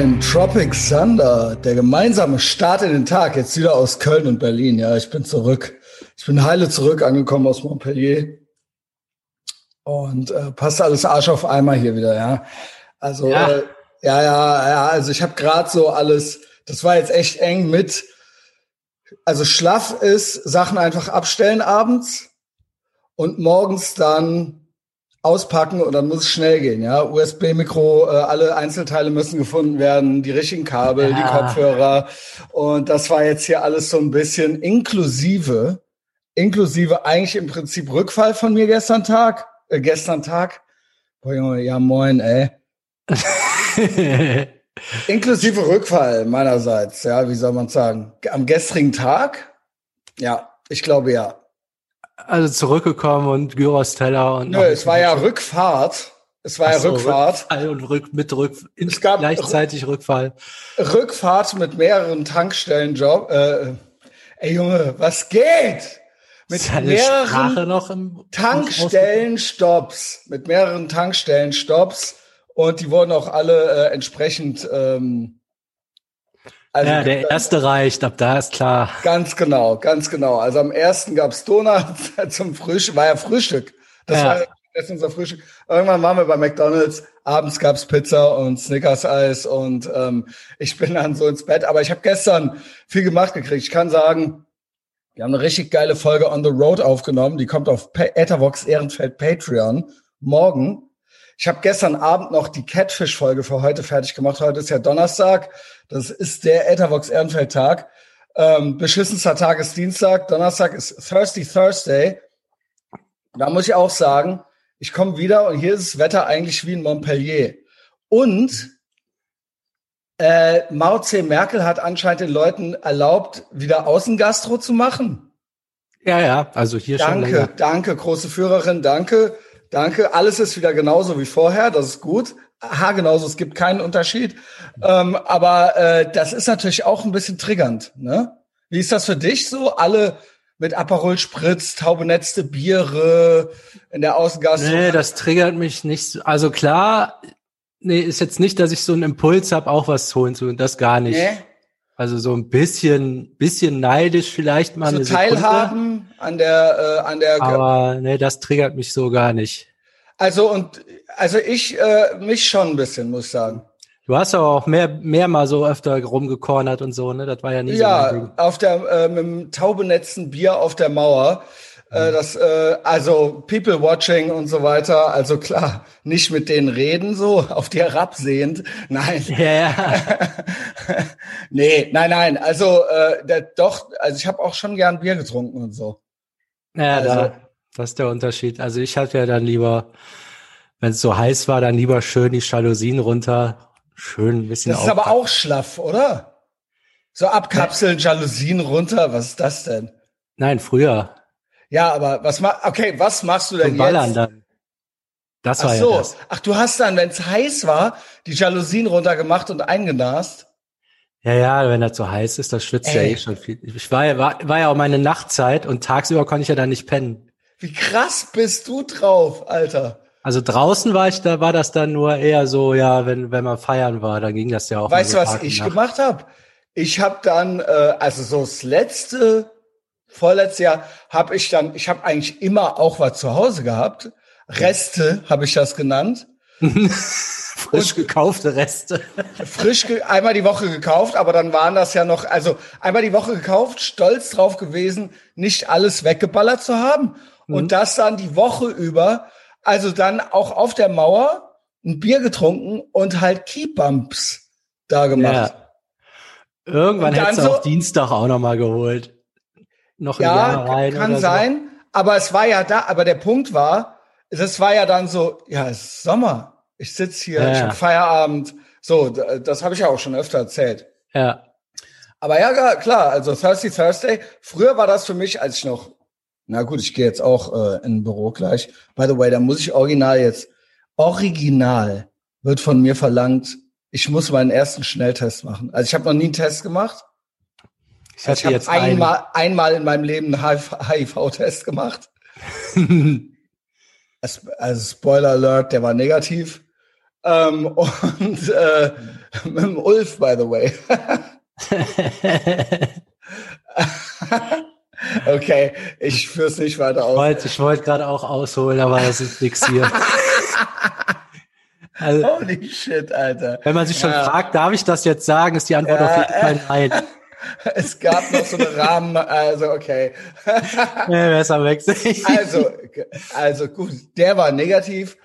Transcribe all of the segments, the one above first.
Moin, Tropic Thunder, der gemeinsame Start in den Tag, jetzt wieder aus Köln und Berlin. Ja, ich bin zurück. Ich bin heile zurück angekommen aus Montpellier. Und äh, passt alles Arsch auf Eimer hier wieder, ja. Also, ja, äh, ja, ja, ja, also ich habe gerade so alles, das war jetzt echt eng mit, also schlaff ist, Sachen einfach abstellen abends und morgens dann auspacken und dann muss es schnell gehen, ja. USB-Mikro, äh, alle Einzelteile müssen gefunden werden, die richtigen Kabel, ja. die Kopfhörer. Und das war jetzt hier alles so ein bisschen inklusive, inklusive eigentlich im Prinzip Rückfall von mir gestern Tag, äh, gestern Tag. Boah, Junge, ja moin, ey. inklusive Rückfall meinerseits, ja, wie soll man sagen? Am gestrigen Tag? Ja, ich glaube ja. Also zurückgekommen und Gyros-Teller und. Nö, es war ja Rückfahrt. Es war Ach ja Rückfahrt. Rückfall und Rück, mit Rück, es gab gleichzeitig Rückfall. Rückfahrt mit mehreren Tankstellenjob. Äh, ey Junge, was geht? Mit mehreren Tankstellenstopps. Mit mehreren Tankstellenstopps. Und die wurden auch alle äh, entsprechend ähm, also, ja, der erste reicht, ab da ist klar. Ganz genau, ganz genau. Also am ersten gab's Donuts zum Frühstück, war ja Frühstück. Das ja. war das ist unser Frühstück. Irgendwann waren wir bei McDonalds, abends gab's Pizza und Snickers-Eis und ähm, ich bin dann so ins Bett. Aber ich habe gestern viel gemacht gekriegt. Ich kann sagen, wir haben eine richtig geile Folge On the Road aufgenommen. Die kommt auf Ethervox Ehrenfeld Patreon morgen. Ich habe gestern Abend noch die Catfish-Folge für heute fertig gemacht. Heute ist ja Donnerstag. Das ist der Ethervox Ehrenfeld-Tag. Ähm, beschissenster Tag ist Dienstag. Donnerstag ist Thirsty Thursday. Da muss ich auch sagen, ich komme wieder und hier ist das Wetter eigentlich wie in Montpellier. Und äh, Mao C. Merkel hat anscheinend den Leuten erlaubt, wieder Außengastro zu machen. Ja, ja, also hier danke, schon. Danke, danke, große Führerin, danke. Danke. Alles ist wieder genauso wie vorher. Das ist gut. Ha, genauso. Es gibt keinen Unterschied. Ähm, aber äh, das ist natürlich auch ein bisschen triggernd. Ne? Wie ist das für dich so? Alle mit Aperol Spritz, taubenetzte Biere in der Außengasse? Nee, das triggert mich nicht. Also klar, nee, ist jetzt nicht, dass ich so einen Impuls habe, auch was zu holen zu. Das gar nicht. Nee. Also so ein bisschen, bisschen neidisch vielleicht mal. So teilhaben an der, äh, an der. Aber nee, das triggert mich so gar nicht. Also und also ich äh, mich schon ein bisschen, muss ich sagen. Du hast aber auch mehr, mehr mal so öfter rumgekornert und so, ne? Das war ja nie ja, so. Ja, auf der äh, mit dem taubenetzten Bier auf der Mauer. Äh, das, äh, also People watching und so weiter. Also klar, nicht mit denen reden, so auf die herabsehend. Nein. Ja. Nee, nein, nein. Also äh, der, doch, also ich habe auch schon gern Bier getrunken und so. Ja, also, da, das ist der Unterschied. Also ich hatte ja dann lieber, wenn es so heiß war, dann lieber schön die Jalousien runter, schön ein bisschen. Das ist aber auch schlaff, oder? So abkapseln, Jalousien runter, was ist das denn? Nein, früher. Ja, aber was ma okay, was machst du denn ballern jetzt? Dann. Das war Ach so. ja das. Ach, du hast dann, wenn es heiß war, die Jalousien runtergemacht und eingenast? Ja, ja, wenn das so heiß ist, das schwitzt ja eh schon viel. Ich war ja, war, war ja auch meine Nachtzeit und tagsüber konnte ich ja dann nicht pennen. Wie krass bist du drauf, Alter? Also draußen war ich, da war das dann nur eher so, ja, wenn wenn man feiern war, dann ging das ja auch. Weißt du, was ich gemacht habe? Ich habe dann, äh, also so das letzte vorletztes Jahr habe ich dann, ich habe eigentlich immer auch was zu Hause gehabt. Reste habe ich das genannt. frisch gekaufte Reste. frisch einmal die Woche gekauft, aber dann waren das ja noch, also einmal die Woche gekauft, stolz drauf gewesen, nicht alles weggeballert zu haben. Mhm. Und das dann die Woche über, also dann auch auf der Mauer ein Bier getrunken und halt Keybumps da gemacht. Ja. Irgendwann hättest du so, auch Dienstag auch noch mal geholt noch ja, Jahr rein. Kann sein, so. aber es war ja da, aber der Punkt war, es war ja dann so, ja, es ist Sommer. Ich sitz hier, ja, ich habe Feierabend. So, das habe ich ja auch schon öfter erzählt. Ja. Aber ja, klar, also Thirsty Thursday. Früher war das für mich, als ich noch, na gut, ich gehe jetzt auch äh, in ein Büro gleich. By the way, da muss ich original jetzt, original wird von mir verlangt, ich muss meinen ersten Schnelltest machen. Also ich habe noch nie einen Test gemacht. Ich, ich habe einmal, einmal in meinem Leben einen HIV-Test gemacht. also Spoiler Alert, der war negativ. Ähm, und äh, Mit dem Ulf, by the way. okay, ich führe es nicht weiter aus. Ich wollte, ich wollte gerade auch ausholen, aber das ist nix hier. Also, Holy shit, Alter. Wenn man sich schon ja. fragt, darf ich das jetzt sagen, ist die Antwort ja, auf jeden Fall nein. Es gab noch so eine Rahmen, also okay. Ja, besser weg. Also, also gut, der war negativ.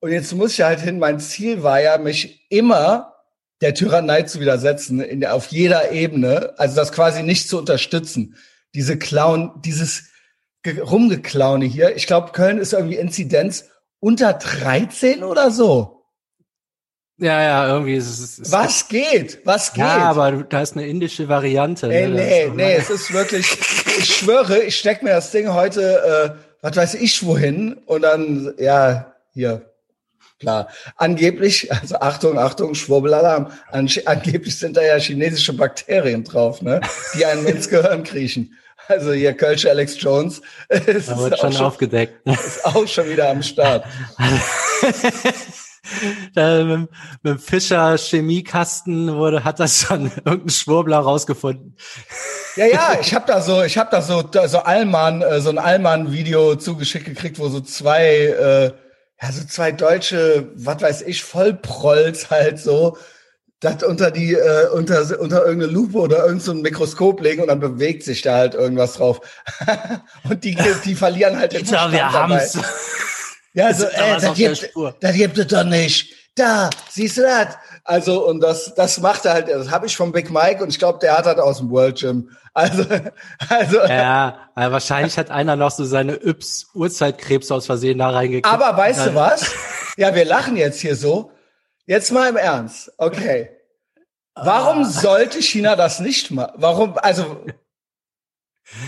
Und jetzt muss ich halt hin. Mein Ziel war ja, mich immer der Tyrannei zu widersetzen, in der, auf jeder Ebene. Also das quasi nicht zu unterstützen. Diese Clown, dieses Rumgeklaune hier. Ich glaube, Köln ist irgendwie Inzidenz unter 13 oder so. Ja, ja, irgendwie ist es. Was geht? Was geht? Ja, aber da ist eine indische Variante. Ey, ne? nee, nee, es ist wirklich, ich schwöre, ich steck mir das Ding heute, äh, was weiß ich wohin und dann, ja, hier, klar. Angeblich, also Achtung, Achtung, Schwurbelalarm, an, angeblich sind da ja chinesische Bakterien drauf, ne, die einem ins Gehirn kriechen. Also hier Kölsche Alex Jones. Ist da wird schon, schon aufgedeckt. Ist auch schon wieder am Start. da mit, mit dem Fischer Chemiekasten wurde, hat das schon irgendein Schwurbler rausgefunden. Ja, ja, ich habe da so, ich habe da so, da so Allmann, äh, so ein Allmann-Video zugeschickt gekriegt, wo so zwei, äh, ja, so zwei deutsche, was weiß ich, Vollprolls halt so, das unter die, äh, unter, unter irgendeine Lupe oder irgendein so Mikroskop legen und dann bewegt sich da halt irgendwas drauf. und die, die verlieren halt den Verstand wir haben's. Ja, so, ey, das gibt, das gibt es doch nicht. Da, siehst du das? Also, und das, das macht er halt, das habe ich vom Big Mike und ich glaube, der hat das aus dem World Gym. Also, also. Ja, wahrscheinlich hat einer noch so seine Yps Uhrzeitkrebs aus Versehen da reingekriegt. Aber weißt du was? Ja, wir lachen jetzt hier so. Jetzt mal im Ernst. Okay. Warum ah. sollte China das nicht machen? Warum, also,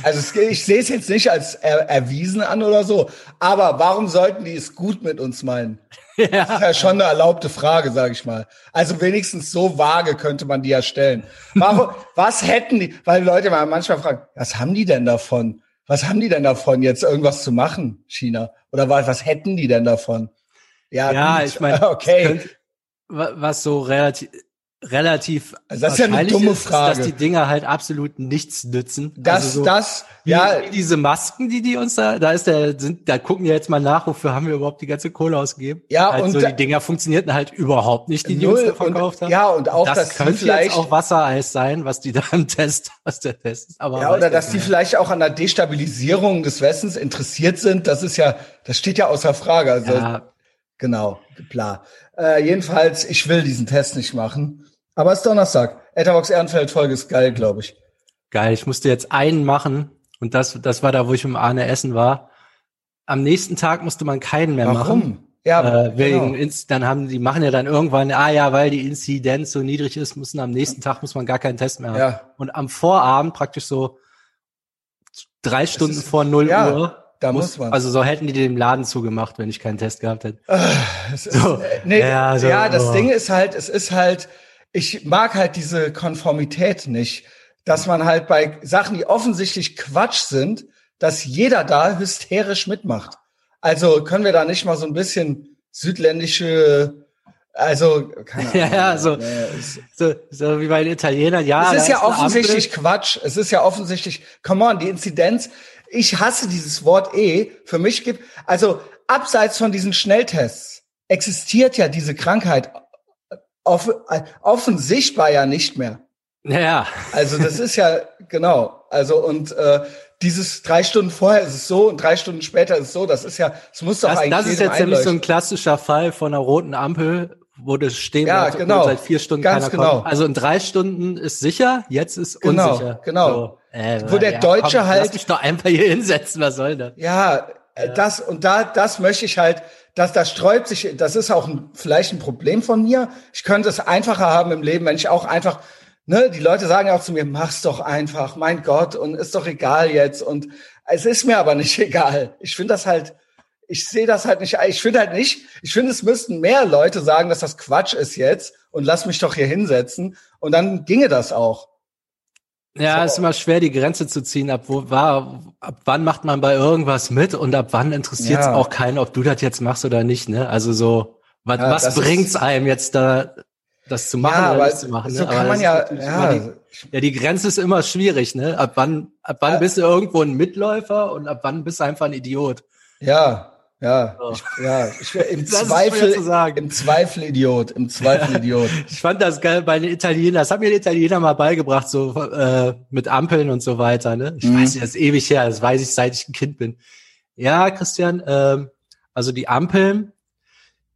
also ich sehe es jetzt nicht als er, erwiesen an oder so, aber warum sollten die es gut mit uns meinen? Ja. Das ist ja schon eine erlaubte Frage, sage ich mal. Also wenigstens so vage könnte man die ja stellen. Warum, was hätten die, weil Leute mal manchmal fragen, was haben die denn davon? Was haben die denn davon, jetzt irgendwas zu machen, China? Oder was, was hätten die denn davon? Ja, ja ich meine, okay. was so relativ, relativ also das ist ja eine dumme ist, Frage. dass die Dinger halt absolut nichts nützen. Das, also so, das, wie, ja. Wie diese Masken, die die uns da, da ist der, sind, da gucken wir jetzt mal nach, wofür haben wir überhaupt die ganze Kohle ausgegeben. Ja, halt und so, da, die Dinger funktionierten halt überhaupt nicht, die die uns da verkauft und, haben. Ja, und auch, das dass könnte vielleicht jetzt auch Wassereis sein, was die da im Test, was der Test ist. Aber ja, oder dass die vielleicht auch an der Destabilisierung des Westens interessiert sind. Das ist ja, das steht ja außer Frage. Also, ja. genau, klar. Äh, jedenfalls, ich will diesen Test nicht machen. Aber es ist Donnerstag. Etherbox Ehrenfeld Folge ist geil, glaube ich. Geil. Ich musste jetzt einen machen und das, das war da, wo ich im Arne Essen war. Am nächsten Tag musste man keinen mehr Warum? machen. Ja, äh, wegen genau. dann haben die machen ja dann irgendwann, ah ja, weil die Inzidenz so niedrig ist, müssen am nächsten Tag muss man gar keinen Test mehr haben. Ja. Und am Vorabend praktisch so drei Stunden ist, vor null ja, Uhr. Da muss, muss man. Also so hätten die den Laden zugemacht, wenn ich keinen Test gehabt hätte. Äh, so, ist, nee, ja, so, ja, das oh. Ding ist halt, es ist halt, ich mag halt diese Konformität nicht, dass man halt bei Sachen, die offensichtlich Quatsch sind, dass jeder da hysterisch mitmacht. Also können wir da nicht mal so ein bisschen südländische also, keine Ahnung. Ja, so, nee, so, so wie bei den Italienern, ja. Es ist ja offensichtlich Quatsch. Es ist ja offensichtlich, come on, die Inzidenz. Ich hasse dieses Wort eh. Für mich gibt, also, abseits von diesen Schnelltests existiert ja diese Krankheit off offensichtbar ja nicht mehr. Ja. Also das ist ja genau. Also und äh, dieses drei Stunden vorher ist es so und drei Stunden später ist es so. Das ist ja, es muss doch das, eigentlich. Das ist jetzt nämlich so ein klassischer Fall von einer roten Ampel, wo das stehen ja, bleibt, genau. seit vier Stunden Ganz keiner genau. kommt. Also in drei Stunden ist sicher, jetzt ist genau, unsicher. Genau. So, äh, wo der ja, Deutsche komm, halt. Lass mich doch einfach hier hinsetzen. Was soll das? Ja, ja, das und da, das möchte ich halt das, das sträubt sich, das ist auch ein, vielleicht ein Problem von mir. Ich könnte es einfacher haben im Leben, wenn ich auch einfach, ne, die Leute sagen ja auch zu mir, mach's doch einfach, mein Gott, und ist doch egal jetzt. Und es ist mir aber nicht egal. Ich finde das halt, ich sehe das halt nicht, ich finde halt nicht, ich finde, es müssten mehr Leute sagen, dass das Quatsch ist jetzt und lass mich doch hier hinsetzen. Und dann ginge das auch. Ja, so. ist immer schwer, die Grenze zu ziehen, ab wo war, ab wann macht man bei irgendwas mit und ab wann interessiert es ja. auch keinen, ob du das jetzt machst oder nicht, ne? Also so, was, ja, was bringt's ist, einem jetzt da? das zu machen ja, oder nicht zu machen. So ne? kann aber man ja, ja. Die, ja, die Grenze ist immer schwierig, ne? Ab wann, ab wann ja. bist du irgendwo ein Mitläufer und ab wann bist du einfach ein Idiot? Ja, ja, oh. ich, ja, ich wäre im Zweifel, im Zweifel Idiot, im Zweifel Idiot. ich fand das geil bei den Italienern, das hat mir der Italiener mal beigebracht, so äh, mit Ampeln und so weiter, ne? Ich mhm. weiß das ist ewig her, das weiß ich, seit ich ein Kind bin. Ja, Christian, ähm, also die Ampeln,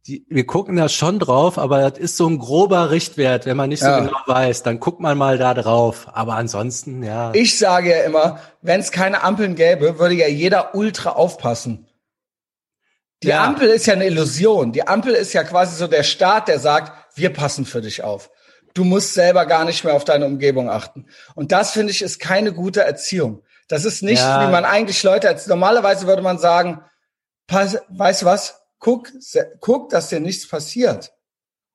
die, wir gucken da schon drauf, aber das ist so ein grober Richtwert. Wenn man nicht so ja. genau weiß, dann guckt man mal da drauf. Aber ansonsten, ja. Ich sage ja immer, wenn es keine Ampeln gäbe, würde ja jeder ultra aufpassen. Die ja. Ampel ist ja eine Illusion. Die Ampel ist ja quasi so der Staat, der sagt, wir passen für dich auf. Du musst selber gar nicht mehr auf deine Umgebung achten. Und das finde ich ist keine gute Erziehung. Das ist nicht, ja. wie man eigentlich Leute als normalerweise würde man sagen, pass, weißt du was? Guck, guck, dass dir nichts passiert.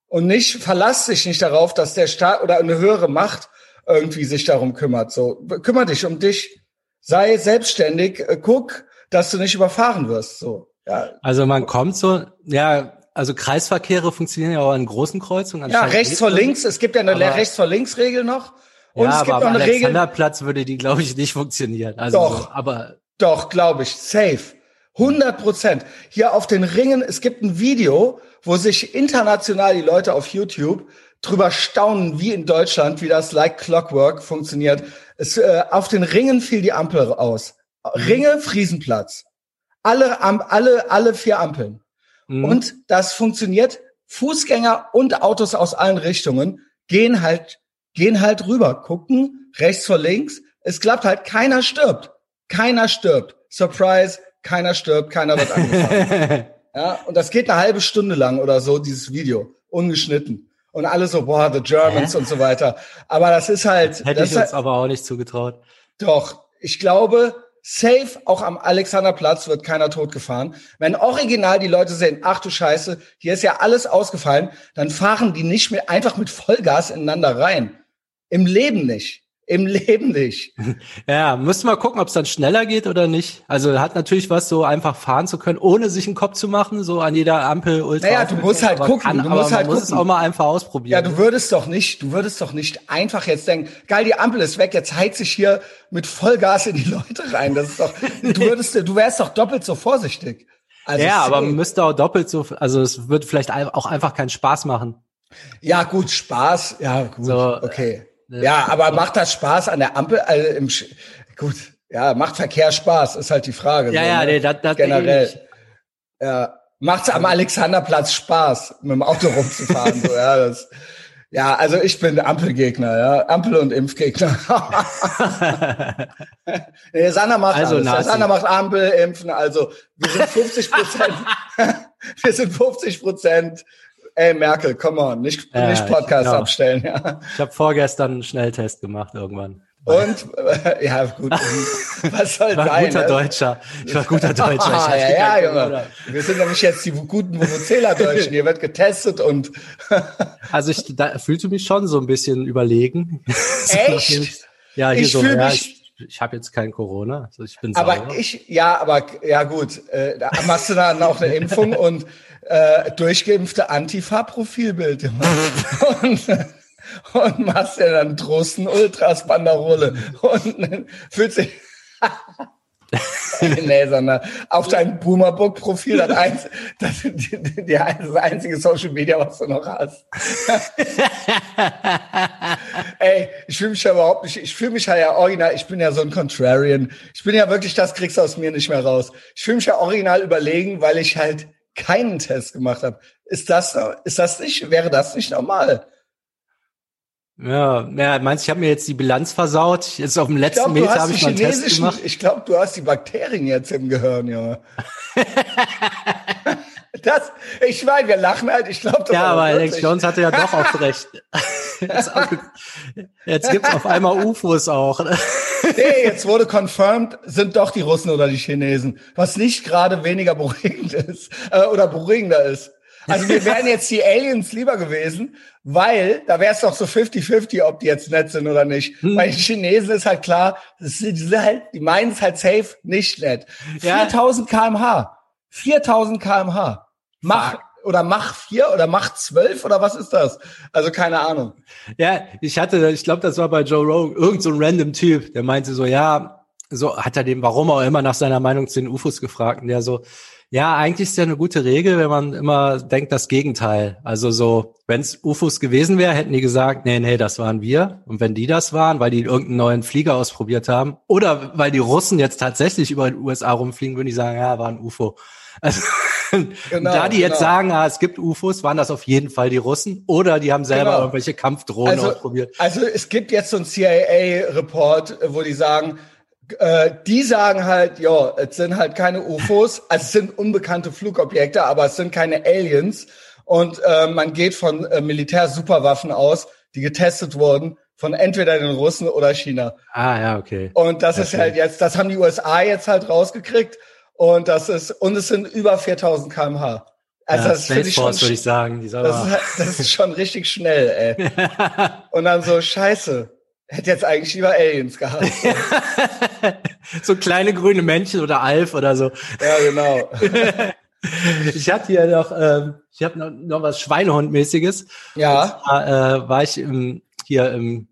Und nicht, verlass dich nicht darauf, dass der Staat oder eine höhere Macht irgendwie sich darum kümmert. So, kümmere dich um dich. Sei selbstständig. Äh, guck, dass du nicht überfahren wirst. So. Ja. Also man kommt so, ja, also Kreisverkehre funktionieren ja auch an großen Kreuzungen. Ja, rechts vor links. Es gibt ja eine rechts vor links Regel noch. Und ja, es gibt aber noch eine Regel. Alexanderplatz würde die, glaube ich, nicht funktionieren. Also doch, so, aber doch, glaube ich, safe. 100 Prozent. Hier auf den Ringen, es gibt ein Video, wo sich international die Leute auf YouTube drüber staunen, wie in Deutschland, wie das Like Clockwork funktioniert. Es, äh, auf den Ringen fiel die Ampel aus. Ringe, Friesenplatz alle, alle, alle vier Ampeln. Mhm. Und das funktioniert. Fußgänger und Autos aus allen Richtungen gehen halt, gehen halt rüber, gucken rechts vor links. Es klappt halt, keiner stirbt. Keiner stirbt. Surprise, keiner stirbt, keiner wird angefangen. ja, und das geht eine halbe Stunde lang oder so, dieses Video. Ungeschnitten. Und alle so, boah, the Germans Hä? und so weiter. Aber das ist halt. Hätte das ich uns halt, aber auch nicht zugetraut. Doch, ich glaube, Safe, auch am Alexanderplatz wird keiner totgefahren. Wenn original die Leute sehen, ach du Scheiße, hier ist ja alles ausgefallen, dann fahren die nicht mehr einfach mit Vollgas ineinander rein. Im Leben nicht. Im Leben nicht. Ja, müssen wir gucken, ob es dann schneller geht oder nicht. Also hat natürlich was, so einfach fahren zu können, ohne sich einen Kopf zu machen, so an jeder Ampel ultra. Naja, du musst halt gucken. Kann, du musst halt muss gucken. es auch mal einfach ausprobieren. Ja, du würdest doch nicht, du würdest doch nicht einfach jetzt denken, geil, die Ampel ist weg, jetzt heiz ich hier mit Vollgas in die Leute rein. Das ist doch, du würdest, du wärst doch doppelt so vorsichtig. Also ja, aber man müsste auch doppelt so, also es wird vielleicht auch einfach keinen Spaß machen. Ja, gut, Spaß, ja, gut, so, okay. Ja, aber macht das Spaß an der Ampel? Also im Sch gut, ja, macht Verkehr Spaß, ist halt die Frage. Ja, so, ja, ne? nee, das, das generell. Ja, macht's am Alexanderplatz Spaß, mit dem Auto rumzufahren, so, ja, das. Ja, also ich bin Ampelgegner, ja. Ampel- und Impfgegner. nee, Sander macht also. Sander macht Ampel, Impfen, also wir sind 50 Prozent. wir sind 50 Prozent ey Merkel, come on, nicht, ja, nicht Podcast genau. abstellen. Ja. Ich habe vorgestern einen Schnelltest gemacht irgendwann. Und äh, ja, gut. Was soll ich war sein? Guter ne? Deutscher. Ich war guter Deutscher. Ah, ja, ja, Junge. Wir sind nämlich jetzt die guten Vuvuzela-Deutschen. Hier wird getestet und. also ich da fühlte mich schon so ein bisschen überlegen. Echt? ja, hier ich so. Ja, ich, ich habe jetzt kein Corona, also ich bin Aber ich, ja, aber ja gut, äh, da machst du dann auch eine Impfung und äh, durchgeimpfte Antifa-Profilbild und, und machst ja dann Drosten Ultras Banderole und fühlt sich nee, sondern auf deinem Boomerbook-Profil das, eins, das, die, die, das einzige Social Media, was du noch hast. Ey, ich fühle mich ja überhaupt nicht, ich fühle mich ja original, ich bin ja so ein Contrarian. Ich bin ja wirklich, das kriegst du aus mir nicht mehr raus. Ich fühle mich ja original überlegen, weil ich halt keinen Test gemacht habe. Ist das, ist das nicht, wäre das nicht normal? Ja, ja, meinst du, ich habe mir jetzt die Bilanz versaut? Jetzt auf dem letzten glaub, Meter habe ich mal einen Test gemacht. Ich glaube, du hast die Bakterien jetzt im Gehirn, Junge. das, ich meine, wir lachen halt, ich glaube, Ja, aber Alex Jones hatte ja doch oft recht. jetzt, jetzt gibt's auf einmal UFOs auch. nee, jetzt wurde confirmed, sind doch die Russen oder die Chinesen, was nicht gerade weniger beruhigend ist äh, oder beruhigender ist. Also wir wären jetzt die Aliens lieber gewesen, weil da wäre es doch so 50-50, ob die jetzt nett sind oder nicht. Hm. Bei den Chinesen ist halt klar, die, sind halt, die meinen es halt safe nicht nett. Ja. 4000 kmh. 4000 kmh. Mach, oder Mach 4 oder Mach 12 oder was ist das? Also keine Ahnung. Ja, ich hatte, ich glaube, das war bei Joe Rogan, irgend so ein random Typ, der meinte so, ja, so hat er dem, warum auch immer, nach seiner Meinung zu den UFOs gefragt und der so, ja, eigentlich ist ja eine gute Regel, wenn man immer denkt, das Gegenteil. Also so, wenn es UFOs gewesen wäre, hätten die gesagt, nee, nee, das waren wir. Und wenn die das waren, weil die irgendeinen neuen Flieger ausprobiert haben, oder weil die Russen jetzt tatsächlich über den USA rumfliegen, würden die sagen, ja, war ein UFO. Also, genau, da die genau. jetzt sagen, ah, es gibt UFOs, waren das auf jeden Fall die Russen oder die haben selber genau. irgendwelche Kampfdrohnen also, ausprobiert. Also es gibt jetzt so ein CIA-Report, wo die sagen, äh, die sagen halt, ja, es sind halt keine UFOs, also es sind unbekannte Flugobjekte, aber es sind keine Aliens. Und äh, man geht von äh, Militär-Superwaffen aus, die getestet wurden von entweder den Russen oder China. Ah, ja, okay. Und das okay. ist halt jetzt, das haben die USA jetzt halt rausgekriegt. Und das ist, und es sind über 4000 kmh. Also ja, das finde ich schon, würde ich sagen. Das ist, halt, das ist schon richtig schnell, ey. und dann so, scheiße. Hätte jetzt eigentlich lieber Aliens gehabt. so kleine grüne Männchen oder Alf oder so. Ja, genau. ich hatte hier noch, ähm, ich habe noch, noch was Schweinehundmäßiges. Ja. Zwar, äh, war ich im, hier im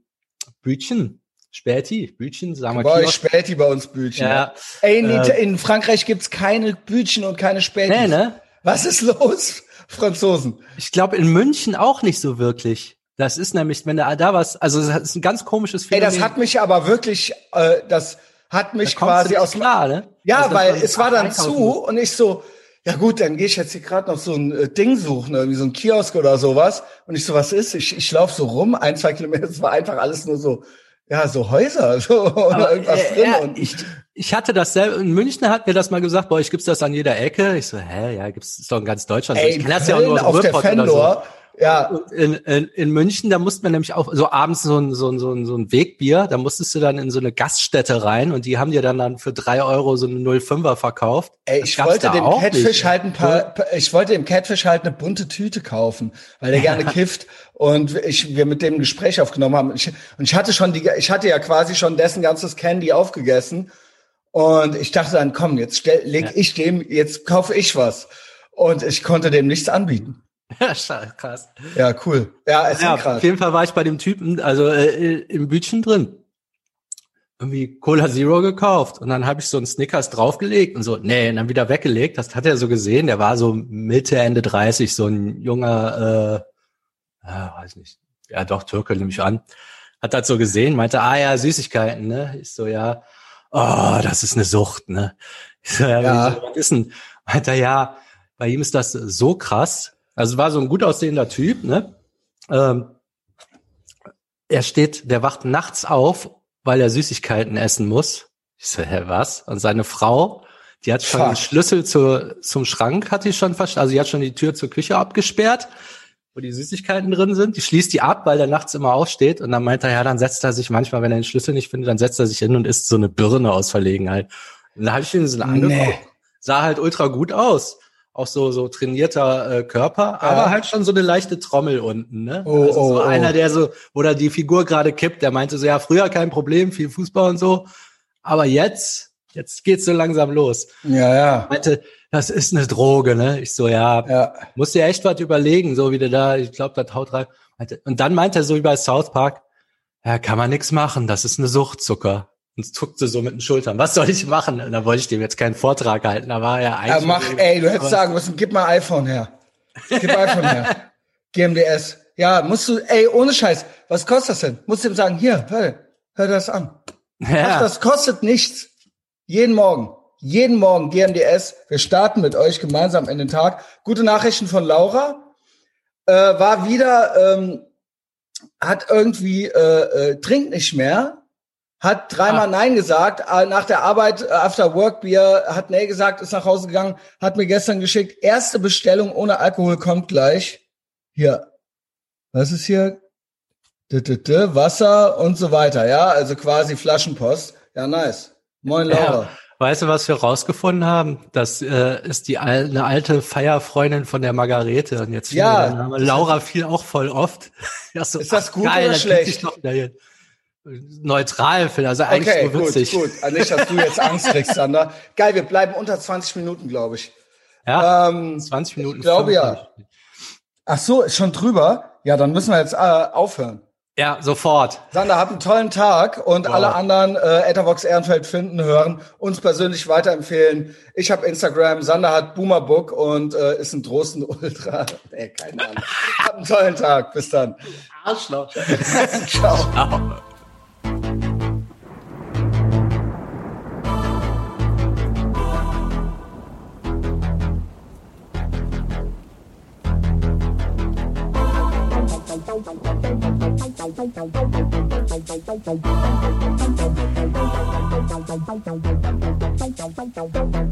Bütchen. Späti, Bütchen, sagen wir Bei euch Späti, bei uns Bütchen. Ja. Ey, in, äh, in Frankreich gibt's keine Bütchen und keine Späti. Nee, ne? Was ist los, Franzosen? Ich glaube in München auch nicht so wirklich. Das ist nämlich, wenn da, da was, also das ist ein ganz komisches Phänomen. Ey, das hat mich aber wirklich, äh, das hat mich da quasi aus klar, ne? Ja, also weil es war dann zu und ich so, ja gut, dann gehe ich jetzt hier gerade noch so ein äh, Ding suchen, irgendwie so ein Kiosk oder sowas. Und ich so, was ist? Ich, ich laufe so rum, ein, zwei Kilometer, es war einfach alles nur so, ja, so Häuser, so oder irgendwas äh, drin. Ja, und ich, ich hatte das selber, in München hat mir das mal gesagt, bei euch gibt's das an jeder Ecke. Ich so, hä, ja, gibt's ist doch in ganz Deutschland. Ey, ich kenne das ja auch nur aus auf der Fendor, so. Ja. In, in, in München, da musste man nämlich auch so abends so ein, so ein, so ein, so ein Wegbier, da musstest du dann in so eine Gaststätte rein und die haben dir dann, dann für drei Euro so eine 05er verkauft. Ey, ich wollte dem Catfish nicht. halt ein paar, ich wollte dem Catfish halt eine bunte Tüte kaufen, weil der gerne kifft und ich, wir mit dem ein Gespräch aufgenommen haben. Ich, und ich hatte schon die, ich hatte ja quasi schon dessen ganzes Candy aufgegessen und ich dachte dann, komm, jetzt stell, leg ja. ich dem, jetzt kaufe ich was. Und ich konnte dem nichts anbieten. Ja, krass. Ja, cool. Ja, es ja, auf jeden Fall war ich bei dem Typen, also äh, im Bütchen drin. Irgendwie Cola Zero gekauft und dann habe ich so einen Snickers draufgelegt und so, nee, und dann wieder weggelegt. Das hat er so gesehen, der war so Mitte, Ende 30, so ein junger, äh, äh weiß nicht, ja doch, Türke nehme ich an. Hat das so gesehen, meinte, ah ja, Süßigkeiten, ne? Ich so, ja, oh, das ist eine Sucht, ne? Ich so, ja, ja. was ist denn? Meinte ja, bei ihm ist das so krass, also war so ein gut aussehender Typ, ne? Ähm, er steht, der wacht nachts auf, weil er Süßigkeiten essen muss. Ich so, hä, was? Und seine Frau, die hat schon Fuck. den Schlüssel zur, zum Schrank, hat die schon fast, also die hat schon die Tür zur Küche abgesperrt, wo die Süßigkeiten drin sind. Die schließt die ab, weil der nachts immer aufsteht. Und dann meint er, ja, dann setzt er sich manchmal, wenn er den Schlüssel nicht findet, dann setzt er sich hin und isst so eine Birne aus Verlegenheit. Und da habe ich ihn so angeguckt. Nee. Sah halt ultra gut aus auch so so trainierter äh, Körper, ja. aber halt schon so eine leichte Trommel unten, ne? Oh, also so oh, einer, der so, oder die Figur gerade kippt, der meinte so, ja, früher kein Problem, viel Fußball und so, aber jetzt, jetzt geht's so langsam los. Ja, ja. Meinte, das ist eine Droge, ne? Ich so, ja, ja. musst dir echt was überlegen, so wie der da, ich glaube, da haut rein. Und dann meinte er so wie bei South Park, ja, kann man nix machen, das ist eine Suchtzucker und zuckte so mit den Schultern. Was soll ich machen? Und da wollte ich dem jetzt keinen Vortrag halten. Da war er eigentlich. Ja, mach, ey, du hättest sagen müssen, gib mal iPhone her. Gib iPhone her. GMDS. Ja, musst du, ey, ohne Scheiß, was kostet das denn? Musst du ihm sagen, hier, hör, hör das an. Ja. Ach, das kostet nichts. Jeden Morgen. Jeden Morgen GMDS. Wir starten mit euch gemeinsam in den Tag. Gute Nachrichten von Laura. Äh, war wieder, ähm, hat irgendwie, äh, äh, trinkt nicht mehr hat dreimal ah. Nein gesagt, äh, nach der Arbeit, äh, After Work Bier, hat Nein gesagt, ist nach Hause gegangen, hat mir gestern geschickt, erste Bestellung ohne Alkohol kommt gleich. Hier, was ist hier? Wasser und so weiter, ja, also quasi Flaschenpost. Ja, nice. Moin, Laura. Ja. Weißt du, was wir rausgefunden haben? Das äh, ist die eine alte Feierfreundin von der Margarete. Und jetzt ja, Laura fiel auch voll oft. ja, so, ist das gut geil, oder schlecht? Neutral finde. Also eigentlich okay, nur witzig. gut, gut. Also nicht, dass du jetzt Angst kriegst, Sander. Geil, wir bleiben unter 20 Minuten, glaube ich. Ja, ähm, 20 Minuten. Ich glaube ja. Ach so, ist schon drüber. Ja, dann müssen wir jetzt äh, aufhören. Ja, sofort. Sander, habt einen tollen Tag und wow. alle anderen äh, Etherbox Ehrenfeld finden, hören, uns persönlich weiterempfehlen. Ich habe Instagram, Sander hat Boomerbook und äh, ist ein Drosten Ultra. Ey, keine Ahnung. habt einen tollen Tag. Bis dann. Arschloch. Ciao. Ciao. Thank you.